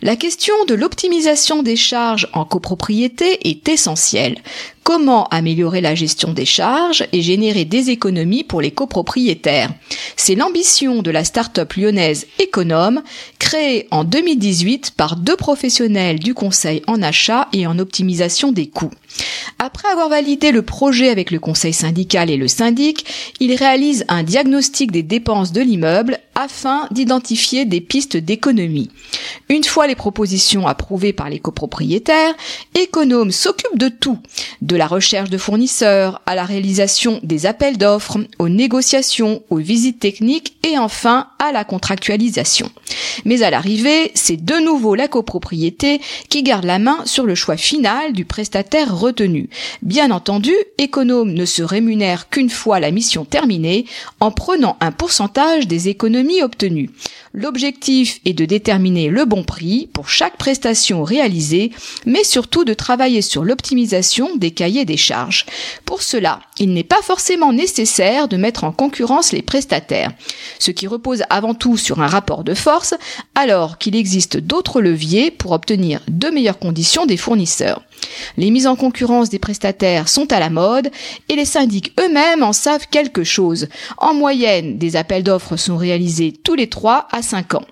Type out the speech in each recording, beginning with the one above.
La question de l'optimisation des charges en copropriété est essentielle. Comment améliorer la gestion des charges et générer des économies pour les copropriétaires? C'est l'ambition de la start-up lyonnaise Econome, créée en 2018 par deux professionnels du conseil en achat et en optimisation des coûts. Après avoir validé le projet avec le conseil syndical et le syndic, ils réalisent un diagnostic des dépenses de l'immeuble afin d'identifier des pistes d'économie. Une fois les propositions approuvées par les copropriétaires, Econome s'occupe de tout, de la recherche de fournisseurs à la réalisation des appels d'offres, aux négociations, aux visites techniques et enfin à la contractualisation. Mais à l'arrivée, c'est de nouveau la copropriété qui garde la main sur le choix final du prestataire retenu. Bien entendu, Econome ne se rémunère qu'une fois la mission terminée en prenant un pourcentage des économies obtenues. L'objectif est de déterminer le bon prix pour chaque prestation réalisée, mais surtout de travailler sur l'optimisation des cahiers des charges. Pour cela, il n'est pas forcément nécessaire de mettre en concurrence les prestataires, ce qui repose avant tout sur un rapport de force, alors qu'il existe d'autres leviers pour obtenir de meilleures conditions des fournisseurs. Les mises en concurrence des prestataires sont à la mode et les syndics eux-mêmes en savent quelque chose. En moyenne, des appels d'offres sont réalisés tous les 3 à 5 ans.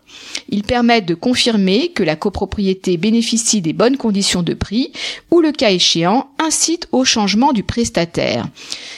Ils permettent de confirmer que la copropriété bénéficie des bonnes conditions de prix ou le cas échéant incite au changement du prestataire.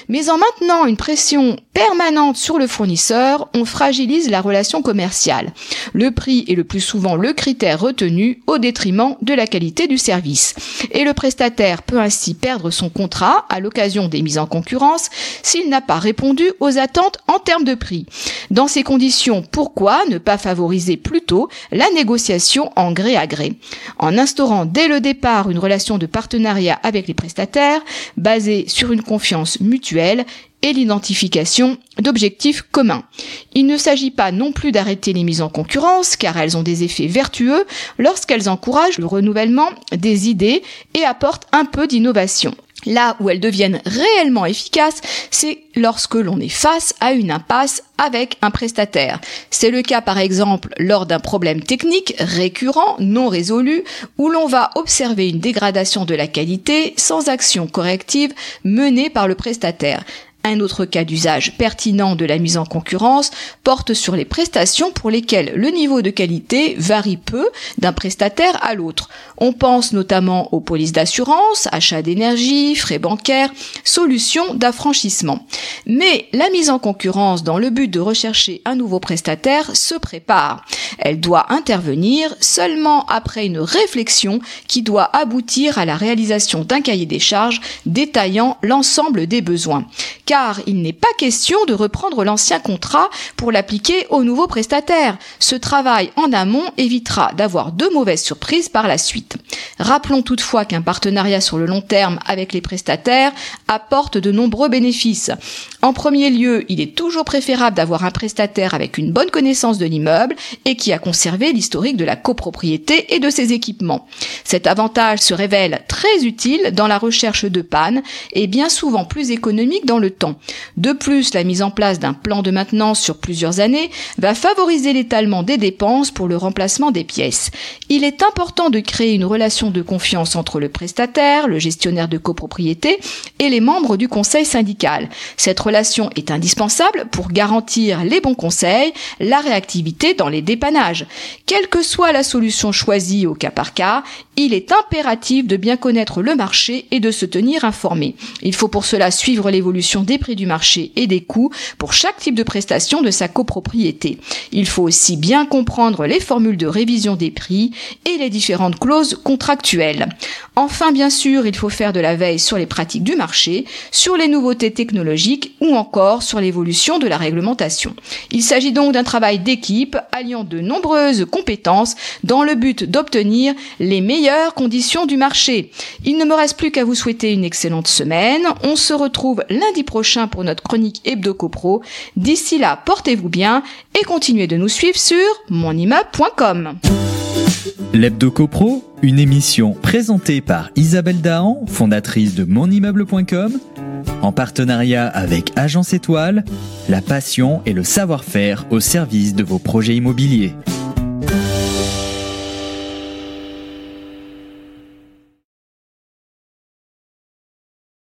Mais en maintenant une pression permanente sur le fournisseur, on fragilise la relation commerciale. Le prix est le plus souvent le critère retenu au détriment de la qualité du service. Et le prestataire peut ainsi perdre son contrat à l'occasion des mises en concurrence s'il n'a pas répondu aux attentes en termes de prix. Dans ces conditions, pourquoi ne pas favoriser plutôt la négociation en gré à gré? En instaurant dès le départ une relation de partenariat avec les prestataires basée sur une confiance mutuelle et l'identification d'objectifs communs. Il ne s'agit pas non plus d'arrêter les mises en concurrence, car elles ont des effets vertueux lorsqu'elles encouragent le renouvellement des idées et apportent un peu d'innovation. Là où elles deviennent réellement efficaces, c'est lorsque l'on est face à une impasse avec un prestataire. C'est le cas par exemple lors d'un problème technique récurrent, non résolu, où l'on va observer une dégradation de la qualité sans action corrective menée par le prestataire. Un autre cas d'usage pertinent de la mise en concurrence porte sur les prestations pour lesquelles le niveau de qualité varie peu d'un prestataire à l'autre. On pense notamment aux polices d'assurance, achats d'énergie, frais bancaires, solutions d'affranchissement. Mais la mise en concurrence dans le but de rechercher un nouveau prestataire se prépare. Elle doit intervenir seulement après une réflexion qui doit aboutir à la réalisation d'un cahier des charges détaillant l'ensemble des besoins il n'est pas question de reprendre l'ancien contrat pour l'appliquer au nouveau prestataire. Ce travail en amont évitera d'avoir de mauvaises surprises par la suite. Rappelons toutefois qu'un partenariat sur le long terme avec les prestataires apporte de nombreux bénéfices. En premier lieu, il est toujours préférable d'avoir un prestataire avec une bonne connaissance de l'immeuble et qui a conservé l'historique de la copropriété et de ses équipements. Cet avantage se révèle très utile dans la recherche de panne et bien souvent plus économique dans le temps. De plus, la mise en place d'un plan de maintenance sur plusieurs années va favoriser l'étalement des dépenses pour le remplacement des pièces. Il est important de créer une relation de confiance entre le prestataire, le gestionnaire de copropriété et les membres du conseil syndical. Cette relation est indispensable pour garantir les bons conseils, la réactivité dans les dépannages. Quelle que soit la solution choisie au cas par cas, il est impératif de bien connaître le marché et de se tenir informé. Il faut pour cela suivre l'évolution des prix du marché et des coûts pour chaque type de prestation de sa copropriété. Il faut aussi bien comprendre les formules de révision des prix et les différentes clauses contractuelle. Enfin, bien sûr, il faut faire de la veille sur les pratiques du marché, sur les nouveautés technologiques ou encore sur l'évolution de la réglementation. Il s'agit donc d'un travail d'équipe alliant de nombreuses compétences dans le but d'obtenir les meilleures conditions du marché. Il ne me reste plus qu'à vous souhaiter une excellente semaine. On se retrouve lundi prochain pour notre chronique Hebdo CoPro. D'ici là, portez-vous bien et continuez de nous suivre sur monimmeuble.com. L'Hebdo CoPro, une émission présentée par Isabelle Dahan, fondatrice de monimmeuble.com, en partenariat avec Agence Étoile, la passion et le savoir-faire au service de vos projets immobiliers.